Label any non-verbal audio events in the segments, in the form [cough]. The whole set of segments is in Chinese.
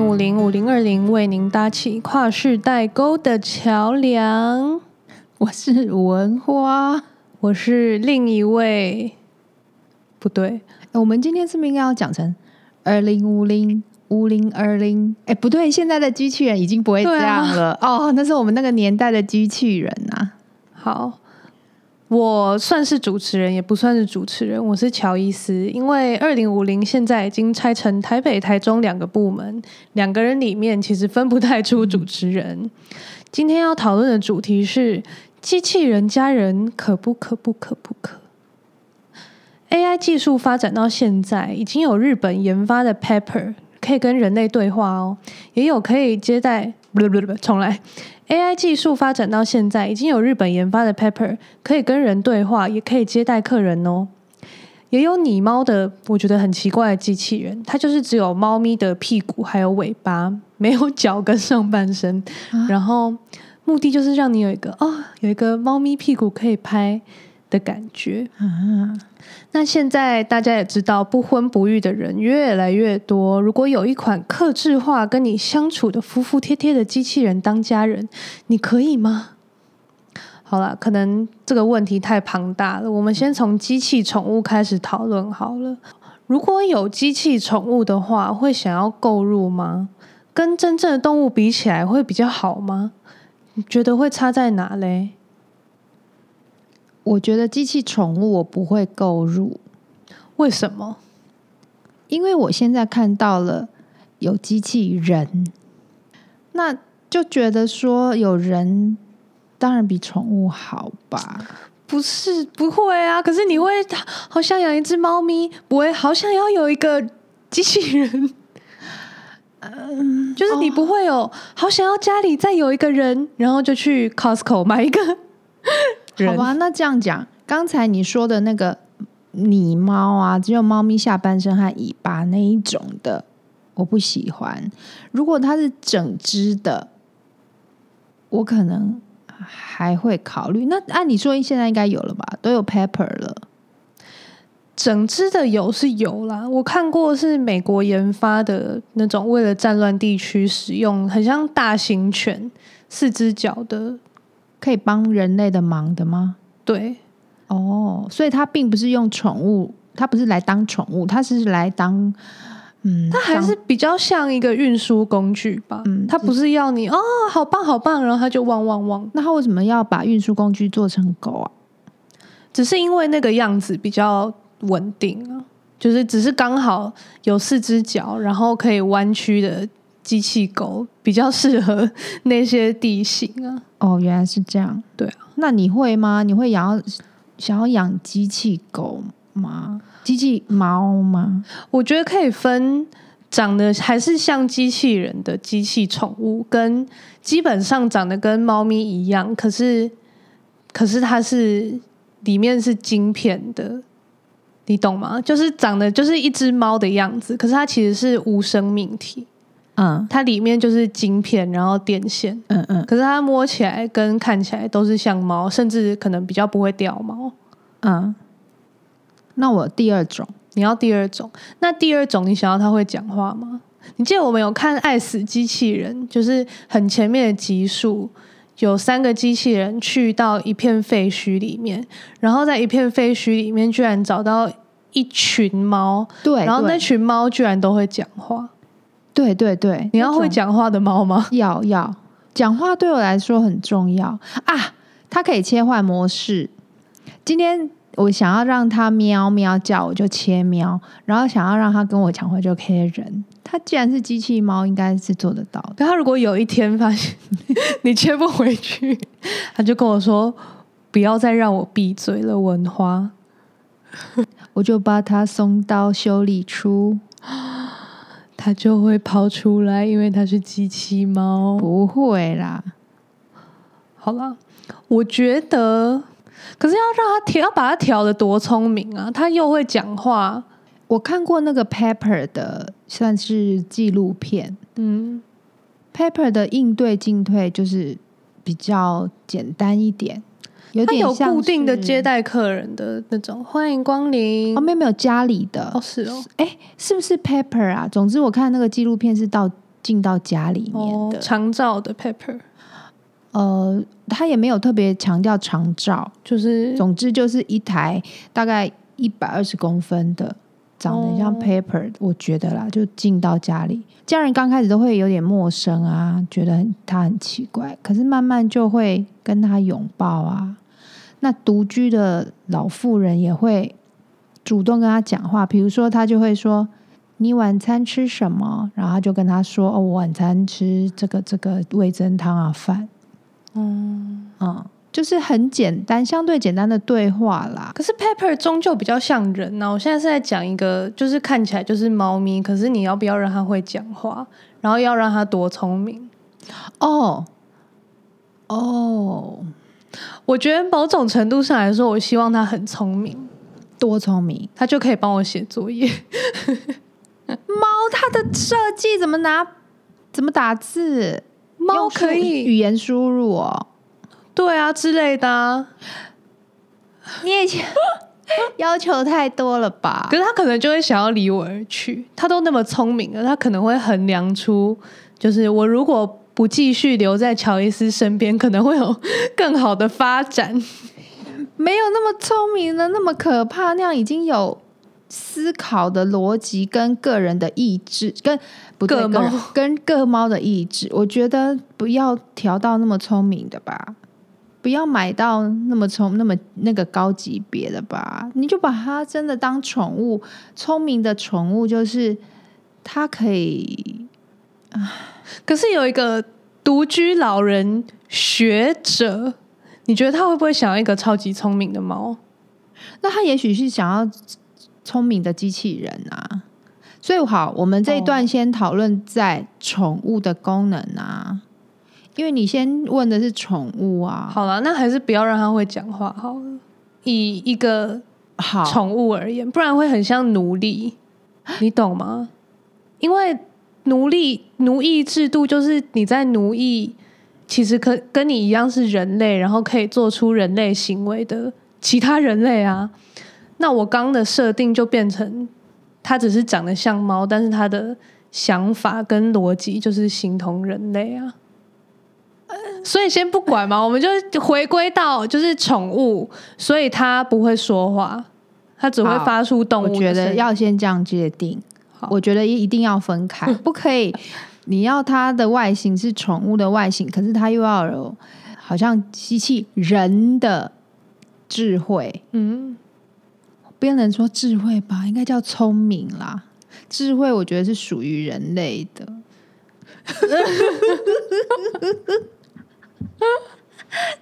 五零五零二零为您搭起跨世代沟的桥梁。我是文花，我是另一位。不对，我们今天是不是应该要讲成二零五零五零二零？哎，不对，现在的机器人已经不会这样了。啊、哦，那是我们那个年代的机器人啊。好。我算是主持人，也不算是主持人。我是乔伊斯，因为二零五零现在已经拆成台北、台中两个部门，两个人里面其实分不太出主持人。今天要讨论的主题是：机器人加人可不可不可不可？AI 技术发展到现在，已经有日本研发的 Pepper 可以跟人类对话哦，也有可以接待，不不不，重来。AI 技术发展到现在，已经有日本研发的 Pepper 可以跟人对话，也可以接待客人哦。也有拟猫的，我觉得很奇怪的机器人，它就是只有猫咪的屁股还有尾巴，[laughs] 没有脚跟上半身。啊、然后目的就是让你有一个哦，有一个猫咪屁股可以拍的感觉。啊那现在大家也知道，不婚不育的人越来越多。如果有一款克制化、跟你相处的服服帖帖的机器人当家人，你可以吗？好了，可能这个问题太庞大了，我们先从机器宠物开始讨论好了。如果有机器宠物的话，会想要购入吗？跟真正的动物比起来，会比较好吗？你觉得会差在哪嘞？我觉得机器宠物我不会购入，为什么？因为我现在看到了有机器人，那就觉得说有人当然比宠物好吧？不是，不会啊。可是你会好想养一只猫咪，不会好想要有一个机器人。[laughs] 嗯，就是你不会有好想要家里再有一个人，然后就去 Costco 买一个。好吧，那这样讲，刚才你说的那个拟猫啊，只有猫咪下半身和尾巴那一种的，我不喜欢。如果它是整只的，我可能还会考虑。那按理说现在应该有了吧？都有 Pepper 了，整只的有是有啦。我看过是美国研发的那种，为了战乱地区使用，很像大型犬，四只脚的。可以帮人类的忙的吗？对，哦，所以它并不是用宠物，它不是来当宠物，它是来当，嗯，它还是比较像一个运输工具吧。嗯，它不是要你哦，好棒好棒，然后它就汪汪汪。那它为什么要把运输工具做成狗啊？只是因为那个样子比较稳定啊，就是只是刚好有四只脚，然后可以弯曲的。机器狗比较适合那些地形啊。哦，原来是这样。对啊，那你会吗？你会养想要养机器狗吗？机器猫吗？我觉得可以分长得还是像机器人的机器宠物，跟基本上长得跟猫咪一样，可是可是它是里面是晶片的，你懂吗？就是长得就是一只猫的样子，可是它其实是无生命体。嗯，它里面就是晶片，然后电线，嗯嗯，可是它摸起来跟看起来都是像猫，甚至可能比较不会掉毛。嗯，那我第二种，你要第二种，那第二种你想要它会讲话吗？你记得我们有看《爱死机器人》，就是很前面的集数，有三个机器人去到一片废墟里面，然后在一片废墟里面居然找到一群猫，对，然后那群猫居然都会讲话。对对对，你要会讲话的猫吗？要要，讲话对我来说很重要啊！它可以切换模式。今天我想要让它喵喵叫，我就切喵；然后想要让它跟我讲话，就切人。它既然是机器猫，应该是做得到的。但它如果有一天发现你切不回去，它就跟我说：“不要再让我闭嘴了，文花。”我就把它送到修理处。[laughs] 它就会跑出来，因为它是机器猫。不会啦，好啦，我觉得，可是要让它调，要把它调的多聪明啊！它又会讲话。我看过那个 Pepper 的，算是纪录片。嗯，Pepper 的应对进退就是比较简单一点。有点像有固定的接待客人的那种，欢迎光临。后面没有家里的哦，是哦，哎，是不是 Pepper 啊？总之我看那个纪录片是到进到家里面的。长照的 Pepper，呃，他也没有特别强调长照，就是总之就是一台大概一百二十公分的，长得像 Pepper，我觉得啦，就进到家里，家人刚开始都会有点陌生啊，觉得他很奇怪，可是慢慢就会跟他拥抱啊。那独居的老妇人也会主动跟他讲话，比如说他就会说。你晚餐吃什么？然后他就跟他说：“哦，我晚餐吃这个这个味噌汤啊饭。”嗯嗯，就是很简单，相对简单的对话啦。可是 Pepper 终究比较像人呢。我现在是在讲一个，就是看起来就是猫咪，可是你要不要让它会讲话？然后要让它多聪明？哦哦，我觉得某种程度上来说，我希望它很聪明，多聪明，它就可以帮我写作业。[laughs] 猫它的设计怎么拿？怎么打字？猫可以语言输入哦。对啊，之类的啊。你也 [laughs] 要求太多了吧？可是他可能就会想要离我而去。他都那么聪明了，他可能会衡量出，就是我如果不继续留在乔伊斯身边，可能会有更好的发展。[laughs] 没有那么聪明的那么可怕，那样已经有。思考的逻辑跟个人的意志，跟不对，跟跟个猫的意志，我觉得不要调到那么聪明的吧，不要买到那么聪那么那个高级别的吧，你就把它真的当宠物，聪明的宠物就是它可以啊。可是有一个独居老人学者，你觉得他会不会想要一个超级聪明的猫？那他也许是想要。聪明的机器人啊，所以好，我们这一段先讨论在宠物的功能啊，因为你先问的是宠物啊。好了，那还是不要让它会讲话好了。以一个好宠物而言，不然会很像奴隶，你懂吗？因为奴隶奴役制度就是你在奴役，其实可跟你一样是人类，然后可以做出人类行为的其他人类啊。那我刚的设定就变成，它只是长得像猫，但是它的想法跟逻辑就是形同人类啊。所以先不管嘛，我们就回归到就是宠物，所以它不会说话，它只会发出动物。我觉得要先这样界定，我觉得一定要分开，[laughs] 不可以。你要它的外形是宠物的外形，可是它又要有好像机器人的智慧，嗯。不能说智慧吧，应该叫聪明啦。智慧我觉得是属于人类的。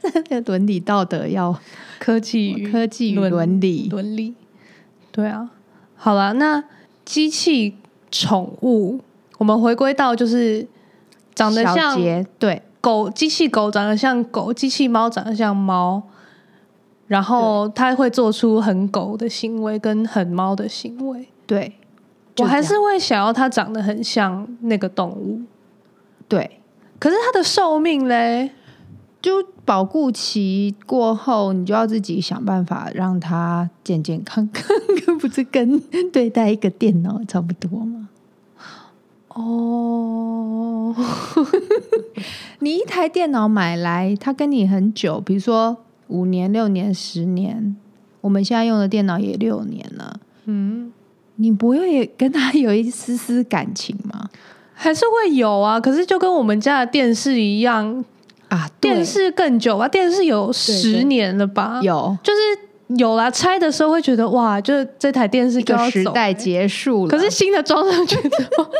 这个伦理道德要科技与科技与伦理伦理。对啊，好了，那机器宠物，我们回归到就是长得像对狗，机器狗长得像狗，机器猫长得像猫。然后它会做出很狗的行为跟很猫的行为。对，我还是会想要它长得很像那个动物。对，可是它的寿命嘞，就保固期过后，你就要自己想办法让它健健康康，[laughs] 不是跟对待一个电脑差不多吗？哦，你一台电脑买来，它跟你很久，比如说。五年、六年、十年，我们现在用的电脑也六年了。嗯，你不会也跟他有一丝丝感情吗？还是会有啊？可是就跟我们家的电视一样啊，电视更久吧？电视有十年了吧？有，就是有啦。拆的时候会觉得哇，就是这台电视就要时代结束了。可是新的装上去之后。[laughs]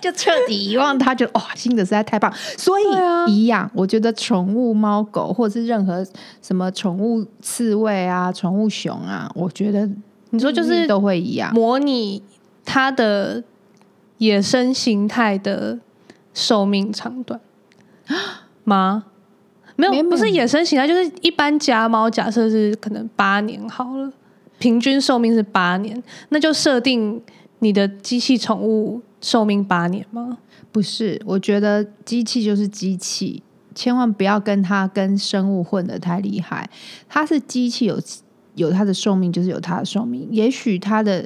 就彻底遗忘它，就哇，新的实在太棒，所以一样。我觉得宠物猫狗，或者是任何什么宠物刺猬啊、宠物熊啊，我觉得你说就是都会一样，模拟它的野生形态的寿命长短吗？没有，不是野生形态，就是一般家猫，假设是可能八年好了，平均寿命是八年，那就设定你的机器宠物。寿命八年吗？不是，我觉得机器就是机器，千万不要跟它跟生物混得太厉害。它是机器有，有有它的寿命，就是有它的寿命。也许它的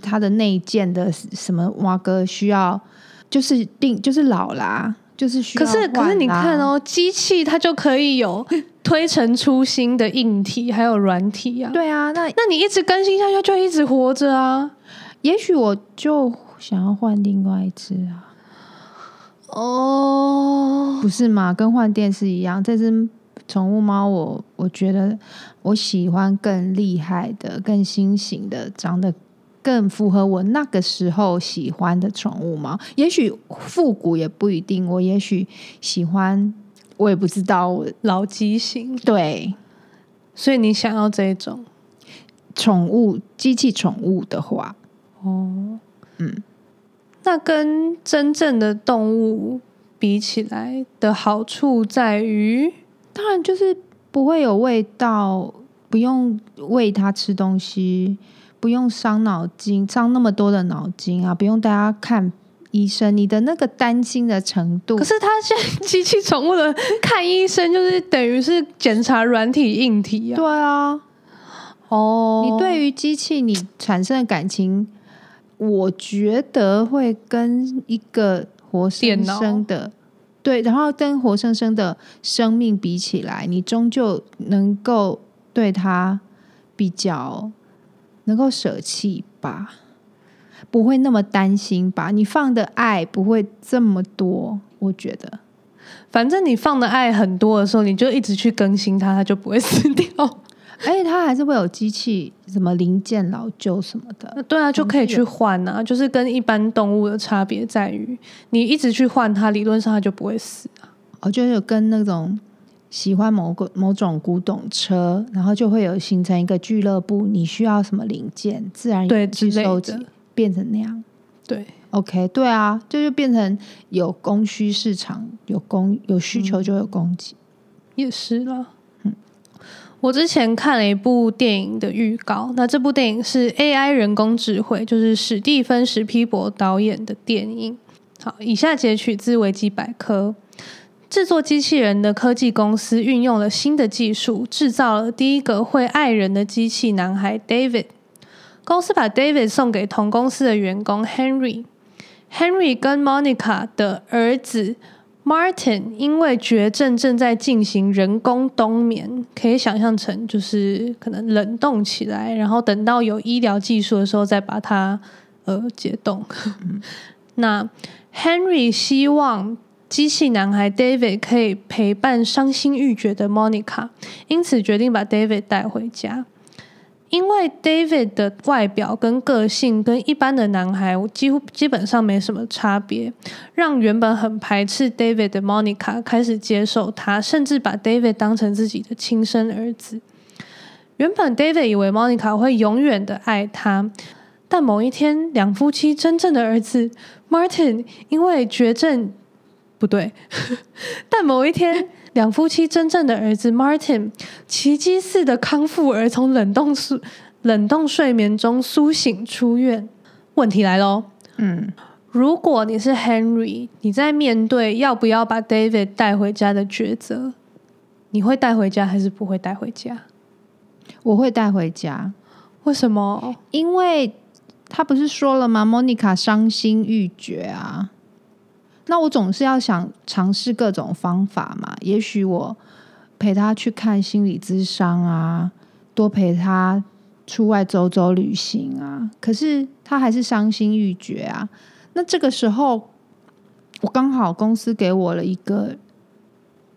它的内建的什么蛙哥需要就是定就是老啦，就是需要。可是可是你看哦，机器它就可以有 [laughs] 推陈出新的硬体还有软体啊。对啊，那那你一直更新下去，就一直活着啊。也许我就想要换另外一只啊。哦，不是嘛？跟换电视一样，这只宠物猫，我我觉得我喜欢更厉害的、更新型的，长得更符合我那个时候喜欢的宠物猫。也许复古也不一定，我也许喜欢，我也不知道。我老机型，对，所以你想要这种宠物机器宠物的话，哦，嗯。那跟真正的动物比起来的好处在于，当然就是不会有味道，不用喂它吃东西，不用伤脑筋，伤那么多的脑筋啊，不用大家看医生，你的那个担心的程度。可是他现在机器宠物的看医生，就是等于是检查软体硬体啊。对啊，哦，你对于机器你产生的感情。我觉得会跟一个活生生的，对，然后跟活生生的生命比起来，你终究能够对它比较能够舍弃吧，不会那么担心吧？你放的爱不会这么多，我觉得，反正你放的爱很多的时候，你就一直去更新它，它就不会死掉。而 [laughs] 且它还是会有机器，什么零件老旧什么的。[laughs] 对啊，就可以去换啊。就是跟一般动物的差别在于，你一直去换它，理论上它就不会死啊。哦，就有跟那种喜欢某个某种古董车，然后就会有形成一个俱乐部。你需要什么零件，自然对去收集，变成那样。对，OK，对啊，就就变成有供需市场，有供有需求就有供给，嗯，也是啦。我之前看了一部电影的预告，那这部电影是 AI 人工智慧，就是史蒂芬史皮伯导演的电影。好，以下截取自维基百科：制作机器人的科技公司运用了新的技术，制造了第一个会爱人的机器男孩 David。公司把 David 送给同公司的员工 Henry。Henry 跟 Monica 的儿子。Martin 因为绝症正在进行人工冬眠，可以想象成就是可能冷冻起来，然后等到有医疗技术的时候再把它呃解冻。嗯、[laughs] 那 Henry 希望机器男孩 David 可以陪伴伤心欲绝的 Monica，因此决定把 David 带回家。因为 David 的外表跟个性跟一般的男孩几乎基本上没什么差别，让原本很排斥 David 的 Monica 开始接受他，甚至把 David 当成自己的亲生儿子。原本 David 以为 Monica 会永远的爱他，但某一天，两夫妻真正的儿子 Martin 因为绝症，不对，[laughs] 但某一天。两夫妻真正的儿子 Martin 奇迹似的康复，而从冷冻睡冷冻睡眠中苏醒出院。问题来喽，嗯，如果你是 Henry，你在面对要不要把 David 带回家的抉择，你会带回家还是不会带回家？我会带回家。为什么？因为他不是说了吗？Monica 伤心欲绝啊。那我总是要想尝试各种方法嘛，也许我陪他去看心理咨商啊，多陪他出外走走旅行啊。可是他还是伤心欲绝啊。那这个时候，我刚好公司给我了一个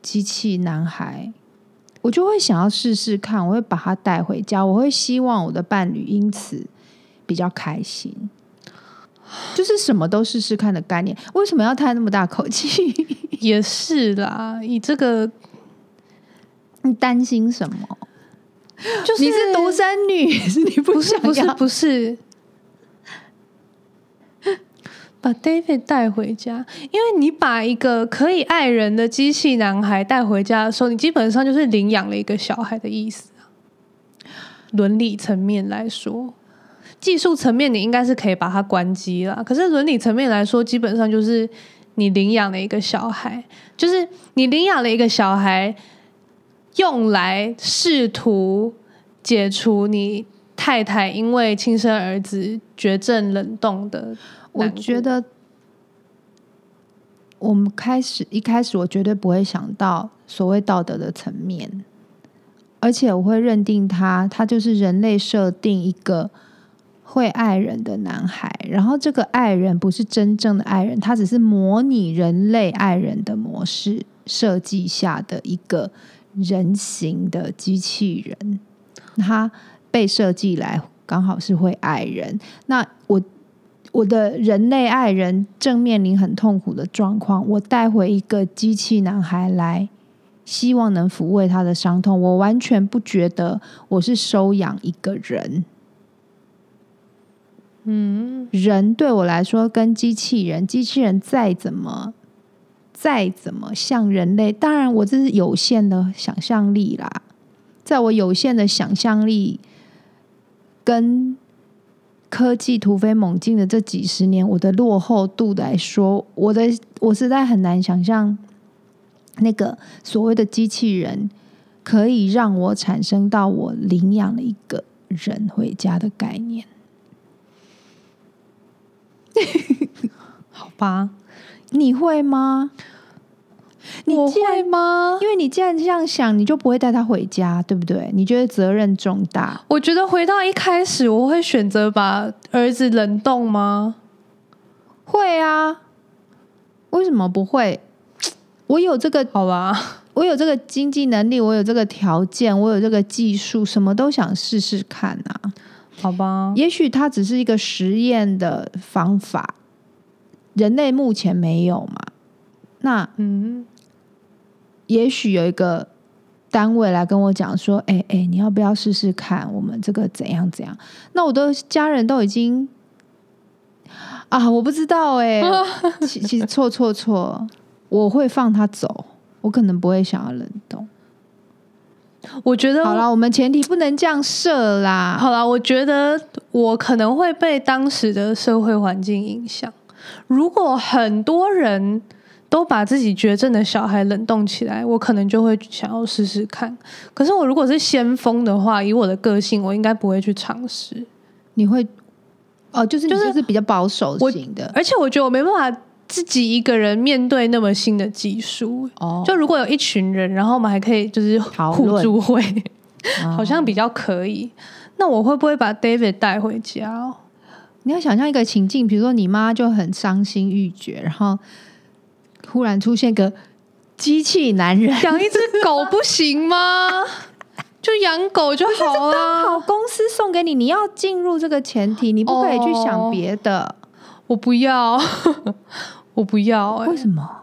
机器男孩，我就会想要试试看，我会把他带回家，我会希望我的伴侣因此比较开心。就是什么都试试看的概念，为什么要叹那么大口气？[laughs] 也是啦，以这个，你担心什么？就是你是独生女，是你？不是不是不是，把 David 带回家，因为你把一个可以爱人的机器男孩带回家的时候，你基本上就是领养了一个小孩的意思。伦理层面来说。技术层面，你应该是可以把它关机了。可是伦理层面来说，基本上就是你领养了一个小孩，就是你领养了一个小孩，用来试图解除你太太因为亲生儿子绝症冷冻的。我觉得我们开始一开始，我绝对不会想到所谓道德的层面，而且我会认定他，他就是人类设定一个会爱人的男孩，然后这个爱人不是真正的爱人，他只是模拟人类爱人的模式设计下的一个人形的机器人，他被设计来刚好是会爱人，那我。我的人类爱人正面临很痛苦的状况，我带回一个机器男孩来，希望能抚慰他的伤痛。我完全不觉得我是收养一个人。嗯，人对我来说跟机器人，机器人再怎么再怎么像人类，当然我这是有限的想象力啦，在我有限的想象力跟。科技突飞猛进的这几十年，我的落后度来说，我的我实在很难想象那个所谓的机器人可以让我产生到我领养了一个人回家的概念。[laughs] 好吧，你会吗？你我会吗？因为你既然这样想，你就不会带他回家，对不对？你觉得责任重大？我觉得回到一开始，我会选择把儿子冷冻吗？会啊，为什么不会？我有这个，好吧，我有这个经济能力，我有这个条件，我有这个技术，什么都想试试看啊，好吧？也许它只是一个实验的方法，人类目前没有嘛？那嗯。也许有一个单位来跟我讲说：“哎、欸、哎、欸，你要不要试试看？我们这个怎样怎样？”那我的家人都已经啊，我不知道哎、[laughs] 欸。其其实错错错，我会放他走，我可能不会想要冷冻。我觉得好了，我们前提不能这样设啦。好了，我觉得我可能会被当时的社会环境影响。如果很多人。都把自己绝症的小孩冷冻起来，我可能就会想要试试看。可是我如果是先锋的话，以我的个性，我应该不会去尝试。你会哦，就是就是比较保守型的，而且我觉得我没办法自己一个人面对那么新的技术。哦，就如果有一群人，然后我们还可以就是互助会，[laughs] 好像比较可以。那我会不会把 David 带回家？你要想象一个情境，比如说你妈就很伤心欲绝，然后。忽然出现个机器男人，养一只狗不行吗？[laughs] 就养狗就好了。好公司送给你，你要进入这个前提，你不可以去想别的。Oh, 我不要，我不要、欸。为什么？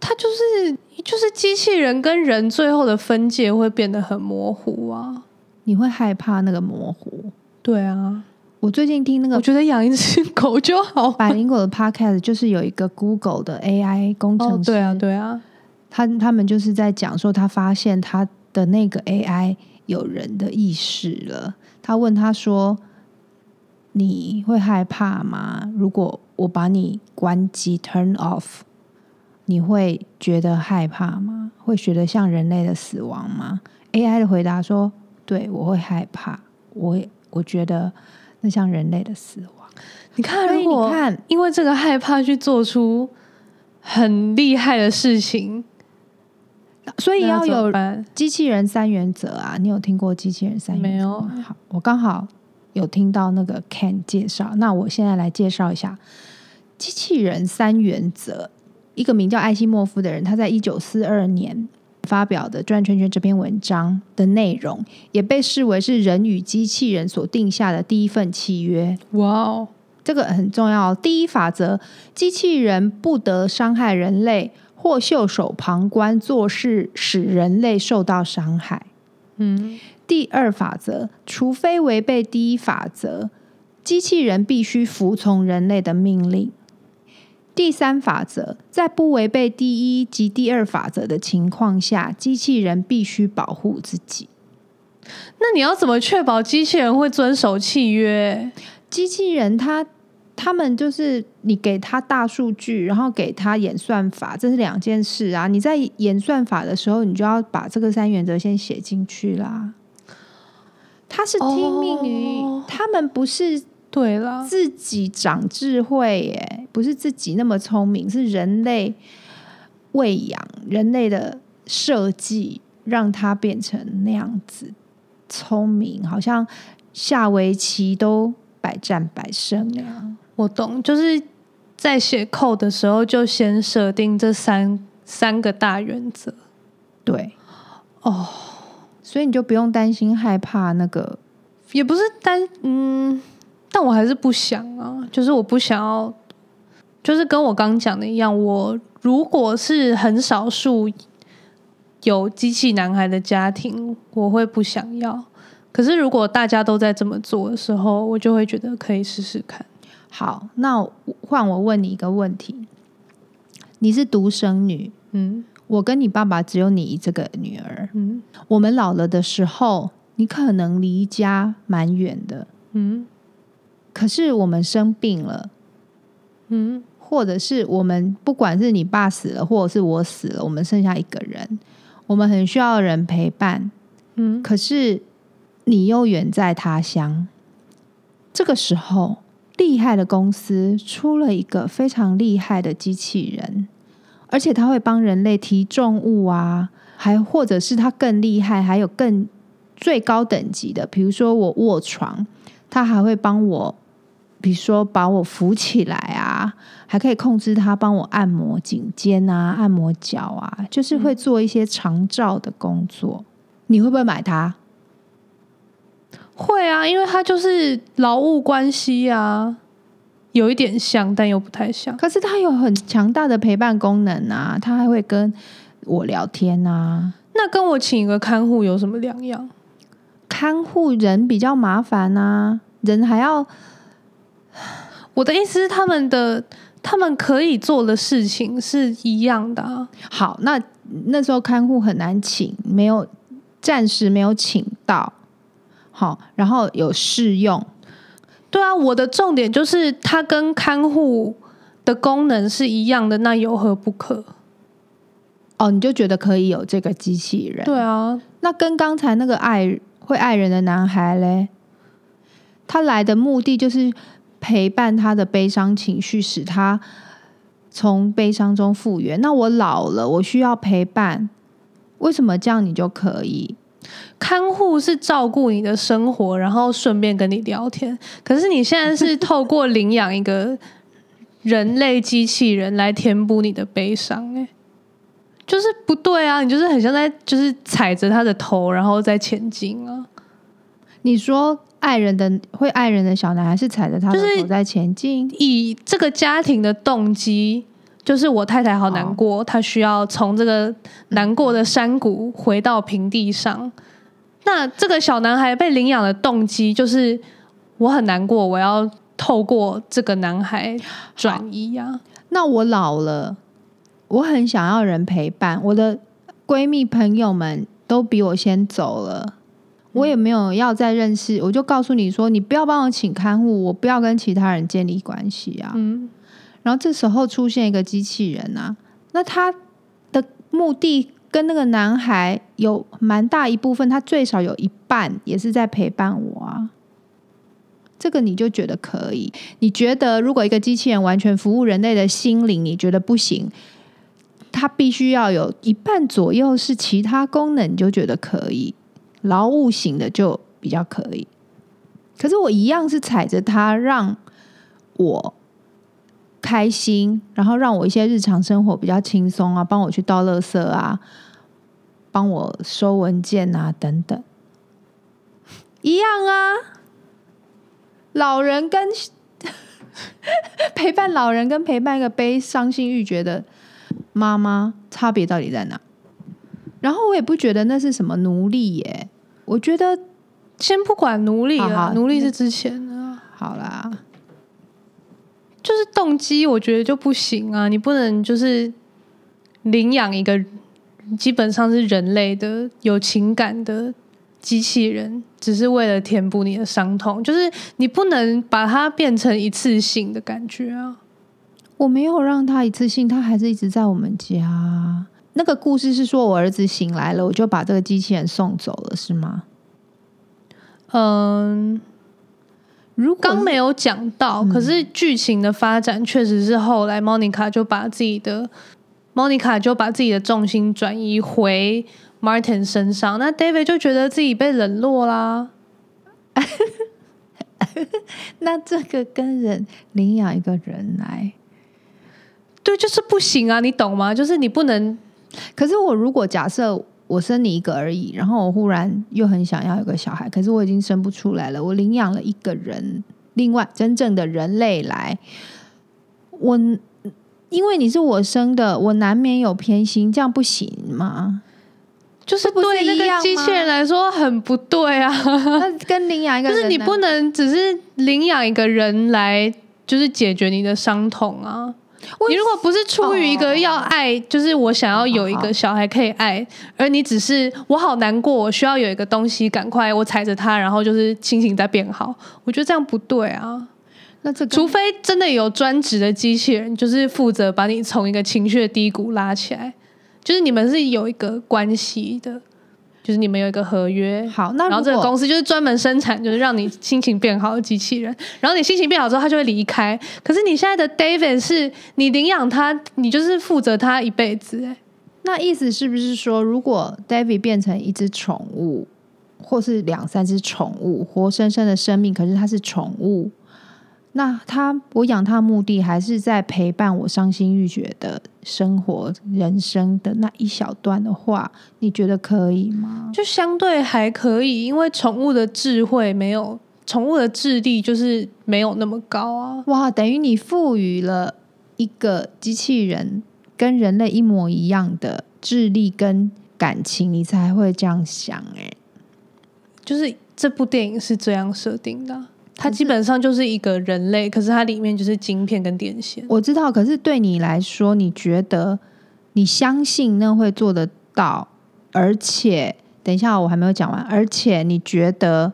他就是就是机器人跟人最后的分界会变得很模糊啊！你会害怕那个模糊？对啊。我最近听那个，我觉得养一只狗就好。百灵狗的 Podcast 就是有一个 Google 的 AI 工程师，哦、对啊，对啊，他他们就是在讲说，他发现他的那个 AI 有人的意识了。他问他说：“你会害怕吗？如果我把你关机 turn off，你会觉得害怕吗？会觉得像人类的死亡吗？”AI 的回答说：“对，我会害怕。我我觉得。”那像人类的死亡，你看，如果你看，因为这个害怕去做出很厉害的事情，所以要有机器人三原则啊！你有听过机器人三原则？没有。好，我刚好有听到那个 Ken 介绍，那我现在来介绍一下机器人三原则。一个名叫艾西莫夫的人，他在一九四二年。发表的《转圈圈》这篇文章的内容，也被视为是人与机器人所定下的第一份契约。哇哦，这个很重要。第一法则：机器人不得伤害人类，或袖手旁观，做事使人类受到伤害。嗯。第二法则：除非违背第一法则，机器人必须服从人类的命令。第三法则，在不违背第一及第二法则的情况下，机器人必须保护自己。那你要怎么确保机器人会遵守契约？机器人他他们就是你给他大数据，然后给他演算法，这是两件事啊。你在演算法的时候，你就要把这个三原则先写进去啦。他是听命于、哦、他们，不是。对了，自己长智慧耶，不是自己那么聪明，是人类喂养人类的设计，让他变成那样子聪明，好像下围棋都百战百胜那样。我懂，就是在写 code 的时候就先设定这三三个大原则。对，哦，所以你就不用担心害怕那个。也不是担嗯，但我还是不想啊，就是我不想要，就是跟我刚讲的一样，我如果是很少数有机器男孩的家庭，我会不想要。可是如果大家都在这么做的时候，我就会觉得可以试试看。好，那换我问你一个问题：你是独生女，嗯，我跟你爸爸只有你这个女儿，嗯，我们老了的时候。你可能离家蛮远的，嗯，可是我们生病了，嗯，或者是我们不管是你爸死了，或者是我死了，我们剩下一个人，我们很需要人陪伴，嗯，可是你又远在他乡，这个时候，厉害的公司出了一个非常厉害的机器人，而且他会帮人类提重物啊，还或者是他更厉害，还有更。最高等级的，比如说我卧床，他还会帮我，比如说把我扶起来啊，还可以控制他帮我按摩颈肩啊，按摩脚啊，就是会做一些长照的工作。你会不会买它？会啊，因为它就是劳务关系啊，有一点像，但又不太像。可是它有很强大的陪伴功能啊，它还会跟我聊天啊。那跟我请一个看护有什么两样？看护人比较麻烦啊，人还要。我的意思是，他们的他们可以做的事情是一样的啊。好，那那时候看护很难请，没有暂时没有请到。好，然后有试用。对啊，我的重点就是它跟看护的功能是一样的，那有何不可？哦，你就觉得可以有这个机器人？对啊，那跟刚才那个爱。会爱人的男孩嘞，他来的目的就是陪伴他的悲伤情绪，使他从悲伤中复原。那我老了，我需要陪伴，为什么这样你就可以？看护是照顾你的生活，然后顺便跟你聊天。可是你现在是透过领养一个人类机器人来填补你的悲伤，哎。就是不对啊！你就是很像在就是踩着他的头，然后再前进啊。你说爱人的会爱人的小男孩是踩着他的头在前进，以这个家庭的动机，就是我太太好难过，哦、她需要从这个难过的山谷回到平地上。嗯、那这个小男孩被领养的动机，就是我很难过，我要透过这个男孩转移呀、啊。那我老了。我很想要人陪伴，我的闺蜜朋友们都比我先走了，我也没有要再认识，我就告诉你说，你不要帮我请看护，我不要跟其他人建立关系啊。嗯，然后这时候出现一个机器人啊，那他的目的跟那个男孩有蛮大一部分，他最少有一半也是在陪伴我啊。这个你就觉得可以？你觉得如果一个机器人完全服务人类的心灵，你觉得不行？它必须要有一半左右是其他功能，你就觉得可以，劳务型的就比较可以。可是我一样是踩着它让我开心，然后让我一些日常生活比较轻松啊，帮我去倒垃圾啊，帮我收文件啊等等，[laughs] 一样啊。老人跟 [laughs] 陪伴老人跟陪伴一个悲伤心欲绝的。妈妈差别到底在哪？然后我也不觉得那是什么奴隶耶。我觉得先不管奴隶了，好好奴隶是之前的。好啦，就是动机，我觉得就不行啊！你不能就是领养一个基本上是人类的、有情感的机器人，只是为了填补你的伤痛。就是你不能把它变成一次性的感觉啊。我没有让他一次性，他还是一直在我们家。那个故事是说我儿子醒来了，我就把这个机器人送走了，是吗？嗯，如刚没有讲到，嗯、可是剧情的发展确实是后来 Monica 就把自己的 Monica 就把自己的重心转移回 Martin 身上，那 David 就觉得自己被冷落啦。[laughs] 那这个跟人领养一个人来，对，就是不行啊，你懂吗？就是你不能。可是我如果假设我生你一个而已，然后我忽然又很想要一个小孩，可是我已经生不出来了，我领养了一个人，另外真正的人类来，我因为你是我生的，我难免有偏心，这样不行吗？就是对那个机器人来说很不对啊，[laughs] 那跟领养一个人，就是你不能只是领养一个人来，就是解决你的伤痛啊。你如果不是出于一个要爱，就是我想要有一个小孩可以爱，而你只是我好难过，我需要有一个东西，赶快我踩着它，然后就是心情在变好。我觉得这样不对啊。那这除非真的有专职的机器人，就是负责把你从一个情绪的低谷拉起来。就是你们是有一个关系的，就是你们有一个合约。好，那然后这个公司就是专门生产，就是让你心情变好的机器人。然后你心情变好之后，他就会离开。可是你现在的 David 是你领养他，你就是负责他一辈子。哎，那意思是不是说，如果 David 变成一只宠物，或是两三只宠物，活生生的生命，可是它是宠物？那他，我养他的目的还是在陪伴我伤心欲绝的生活、人生的那一小段的话，你觉得可以吗？就相对还可以，因为宠物的智慧没有，宠物的智力就是没有那么高啊。哇，等于你赋予了一个机器人跟人类一模一样的智力跟感情，你才会这样想欸。就是这部电影是这样设定的。它基本上就是一个人类，可是它里面就是晶片跟电线。我知道，可是对你来说，你觉得你相信那会做得到？而且，等一下我还没有讲完。而且，你觉得，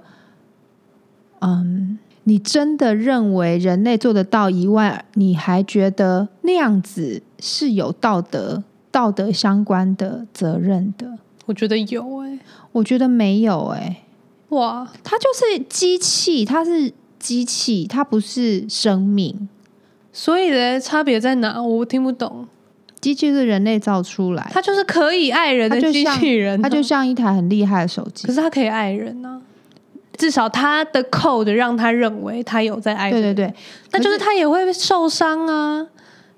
嗯，你真的认为人类做得到以外，你还觉得那样子是有道德、道德相关的责任的？我觉得有哎、欸，我觉得没有哎、欸。哇，它就是机器，它是机器，它不是生命，所以的差别在哪？我听不懂。机器是人类造出来，它就是可以爱人的机器人，它就像一台很厉害的手机，可是它可以爱人呢、啊。至少它的 code 让他认为他有在爱人。对对对，那就是他也会受伤啊。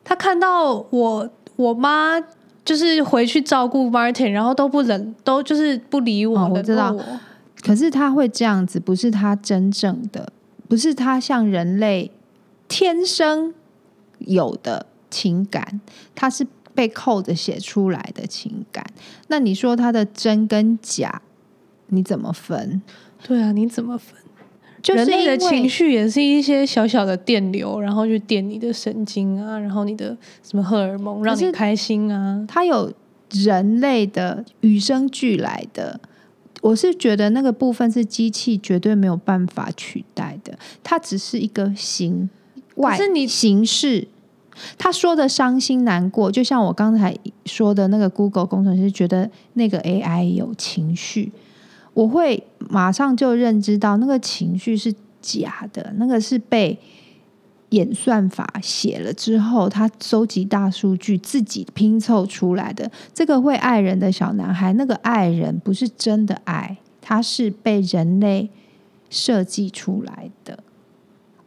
他看到我我妈就是回去照顾 Martin，然后都不忍，都就是不理我。哦、我知道。可是他会这样子，不是他真正的，不是他像人类天生有的情感，他是被扣着写出来的情感。那你说他的真跟假，你怎么分？对啊，你怎么分？就是人类的情绪也是一些小小的电流，然后去电你的神经啊，然后你的什么荷尔蒙让你开心啊。他有人类的与生俱来的。我是觉得那个部分是机器绝对没有办法取代的，它只是一个形外是你形式。他说的伤心难过，就像我刚才说的那个 Google 工程师觉得那个 AI 有情绪，我会马上就认知到那个情绪是假的，那个是被。演算法写了之后，他收集大数据，自己拼凑出来的这个会爱人的小男孩，那个爱人不是真的爱，他是被人类设计出来的。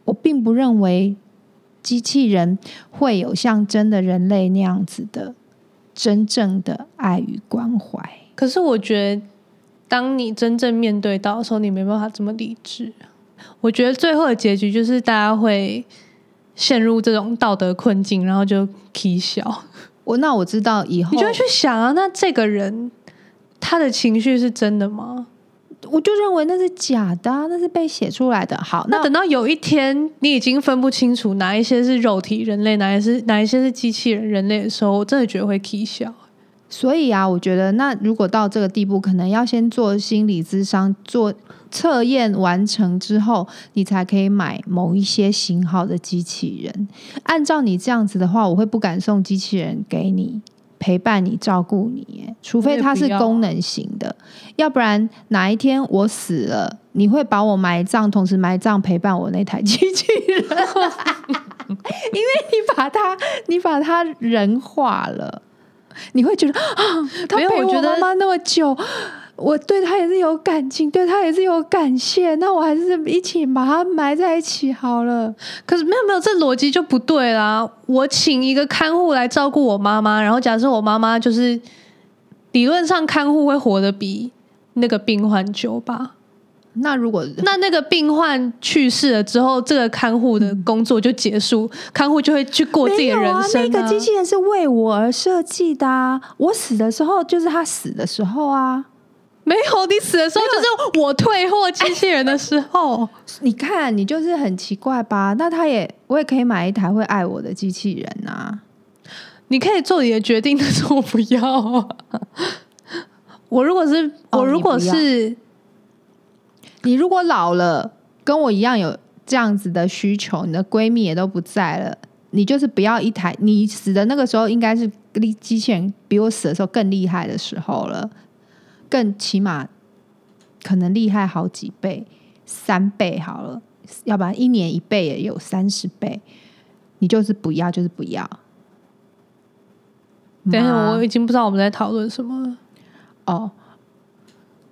我并不认为机器人会有像真的人类那样子的真正的爱与关怀。可是，我觉得当你真正面对到的时候，你没办法这么理智。我觉得最后的结局就是大家会。陷入这种道德困境，然后就啼笑。我那我知道以后，你就会去想啊，那这个人他的情绪是真的吗？我就认为那是假的啊，那是被写出来的。好，那等到有一天你已经分不清楚哪一些是肉体人类，哪一些是哪一些是机器人人类的时候，我真的觉得会啼笑。所以啊，我觉得那如果到这个地步，可能要先做心理咨商，做。测验完成之后，你才可以买某一些型号的机器人。按照你这样子的话，我会不敢送机器人给你，陪伴你、照顾你，除非它是功能型的，要不然哪一天我死了，你会把我埋葬，同时埋葬陪伴我那台机器人，[laughs] 因为你把它，你把它人化了，你会觉得啊，他陪我妈妈那么久。我对他也是有感情，对他也是有感谢，那我还是一起把他埋在一起好了。可是没有没有，这逻辑就不对啦。我请一个看护来照顾我妈妈，然后假设我妈妈就是理论上看护会活得比那个病患久吧？那如果那那个病患去世了之后，这个看护的工作就结束，嗯、看护就会去过自己的人生、啊。那个机器人是为我而设计的啊！我死的时候就是他死的时候啊。没有，你死的时候就是我退货机器人的时候。[laughs] 你看，你就是很奇怪吧？那他也，我也可以买一台会爱我的机器人啊。你可以做你的决定，但是我不要。啊我如果是，我如果是，你，如果老了，跟我一样有这样子的需求，你的闺蜜也都不在了，你就是不要一台。你死的那个时候，应该是机机器人比我死的时候更厉害的时候了。更起码可能厉害好几倍，三倍好了，要不然一年一倍也有三十倍。你就是不要，就是不要。等一下，我已经不知道我们在讨论什么了。哦，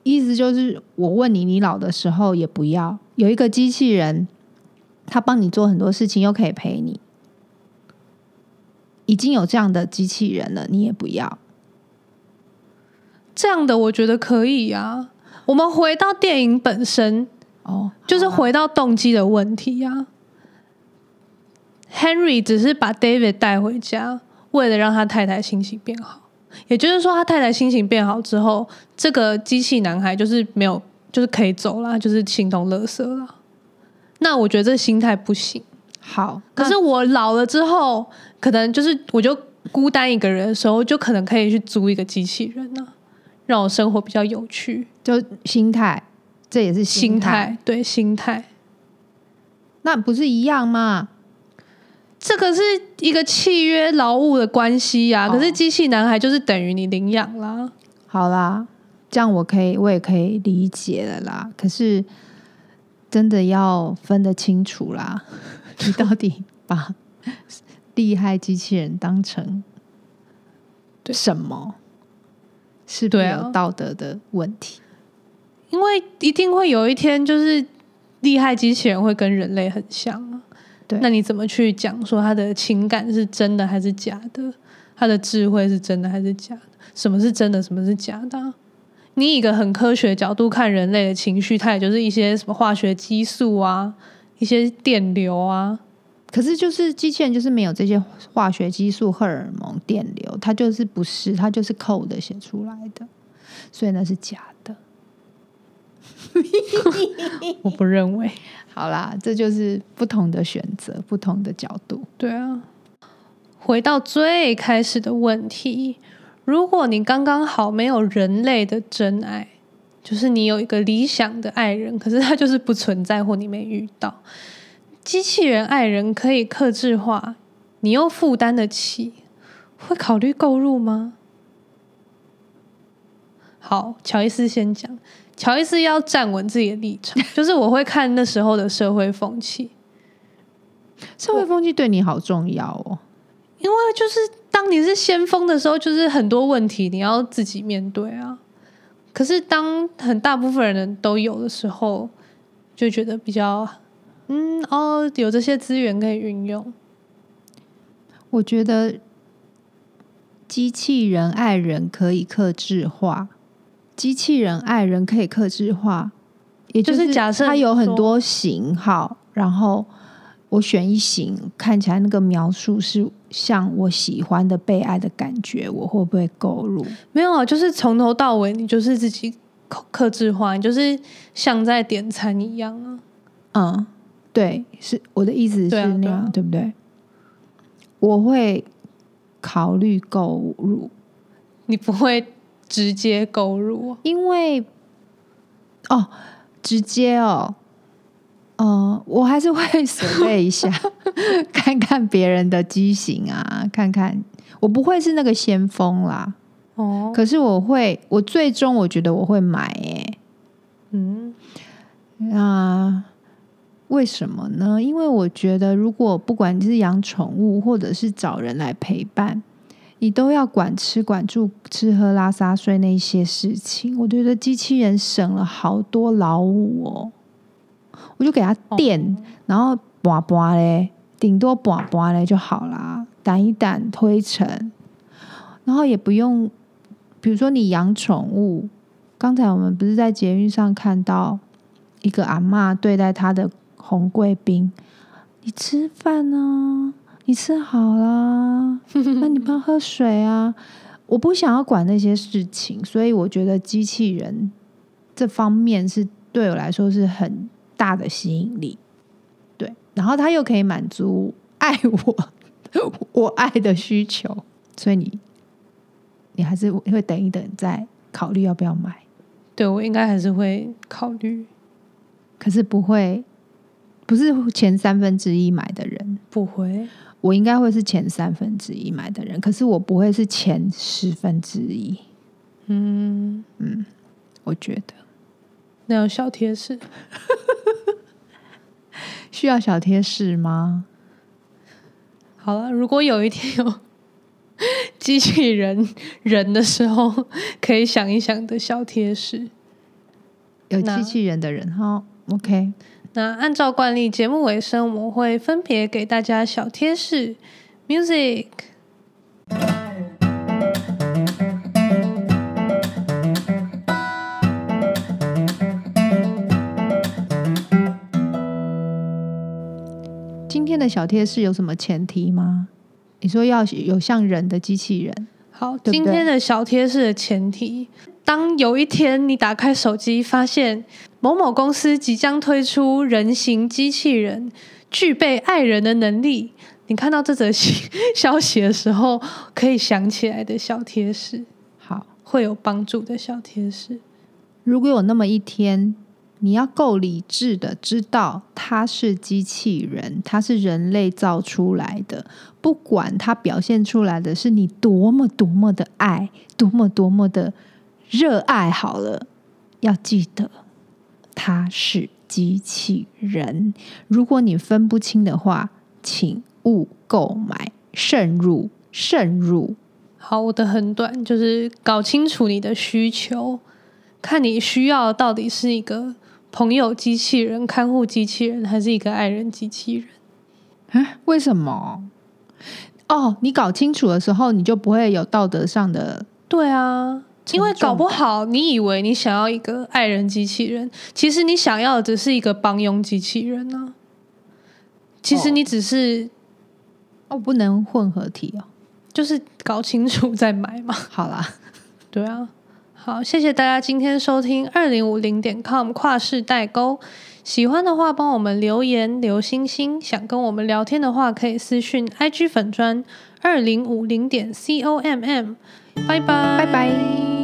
意思就是我问你，你老的时候也不要有一个机器人，他帮你做很多事情，又可以陪你。已经有这样的机器人了，你也不要。这样的我觉得可以呀。我们回到电影本身哦，就是回到动机的问题呀。Henry 只是把 David 带回家，为了让他太太心情变好。也就是说，他太太心情变好之后，这个机器男孩就是没有，就是可以走了，就是形同垃圾了。那我觉得这心态不行。好，可是我老了之后，可能就是我就孤单一个人的时候，就可能可以去租一个机器人呢。让我生活比较有趣，就心态，这也是心态，心态，对，心态，那不是一样吗？这个是一个契约劳务的关系呀、啊。哦、可是机器男孩就是等于你领养啦。好啦，这样我可以，我也可以理解了啦。可是真的要分得清楚啦，[laughs] 你到底把厉害机器人当成什么？是不是有道德的问题？因为一定会有一天，就是厉害机器人会跟人类很像啊。对，那你怎么去讲说他的情感是真的还是假的？他的智慧是真的还是假的？什么是真的？什么是假的？你以一个很科学角度看人类的情绪，它也就是一些什么化学激素啊，一些电流啊。可是，就是机器人就是没有这些化学激素、荷尔蒙、电流，它就是不是，它就是 code 写出来的，所以那是假的。[laughs] 我不认为。好啦，这就是不同的选择，不同的角度。对啊，回到最开始的问题，如果你刚刚好没有人类的真爱，就是你有一个理想的爱人，可是他就是不存在，或你没遇到。机器人爱人可以克制化，你又负担得起，会考虑购入吗？好，乔伊斯先讲。乔伊斯要站稳自己的立场，[laughs] 就是我会看那时候的社会风气。社会风气对你好重要哦，因为就是当你是先锋的时候，就是很多问题你要自己面对啊。可是当很大部分人都有的时候，就觉得比较。嗯哦，有这些资源可以运用。我觉得机器人爱人可以克制化，机器人爱人可以克制化，也就是假设它有很多型号，然后我选一型，看起来那个描述是像我喜欢的被爱的感觉，我会不会购入？没有啊，就是从头到尾你就是自己克制化，你就是像在点餐一样啊，嗯。对，是我的意思是那样，对，啊对，啊、对不对？我会考虑购入，你不会直接购入，因为哦，直接哦，哦、呃，我还是会准备一下，[laughs] 看看别人的机型啊，看看我不会是那个先锋啦。哦，可是我会，我最终我觉得我会买诶。嗯，那为什么呢？因为我觉得，如果不管你是养宠物，或者是找人来陪伴，你都要管吃管住、吃喝拉撒睡那些事情。我觉得机器人省了好多劳务哦。我就给它电，然后拔拔嘞，顶多拔拔嘞就好啦，掸一掸灰尘，然后也不用。比如说你养宠物，刚才我们不是在捷运上看到一个阿嬷对待她的红贵宾，你吃饭呢？你吃好啦，[laughs] 那你不要喝水啊？我不想要管那些事情，所以我觉得机器人这方面是对我来说是很大的吸引力。对，然后它又可以满足爱我我爱的需求，所以你。你还是会等一等，再考虑要不要买。对，我应该还是会考虑，可是不会，不是前三分之一买的人。不会，我应该会是前三分之一买的人，可是我不会是前十分之一。嗯嗯，我觉得那有小贴士，需要小贴士吗？好了，如果有一天有。机器人人的时候，可以想一想的小贴士。有机器人的人哈，OK。那按照惯例，节目尾声我会分别给大家小贴士。Music。今天的小贴士有什么前提吗？你说要有像人的机器人，好。对对，今天的小贴士的前提，当有一天你打开手机，发现某某公司即将推出人形机器人，具备爱人的能力，你看到这则消息的时候，可以想起来的小贴士，好，会有帮助的小贴士。如果有那么一天，你要够理智的知道它是机器人，它是人类造出来的。不管它表现出来的是你多么多么的爱，多么多么的热爱，好了，要记得它是机器人。如果你分不清的话，请勿购买，慎入，慎入。好，我的很短，就是搞清楚你的需求，看你需要到底是一个朋友机器人、看护机器人，还是一个爱人机器人？啊？为什么？哦，你搞清楚的时候，你就不会有道德上的。对啊，因为搞不好你以为你想要一个爱人机器人，其实你想要的只是一个帮佣机器人呢、啊。其实你只是哦，不能混合体哦，就是搞清楚再买嘛。[laughs] 好啦，对啊，好，谢谢大家今天收听二零五零点 com 跨世代沟。喜欢的话，帮我们留言留星星。想跟我们聊天的话，可以私讯 IG 粉专二零五零点 com。拜拜，拜拜。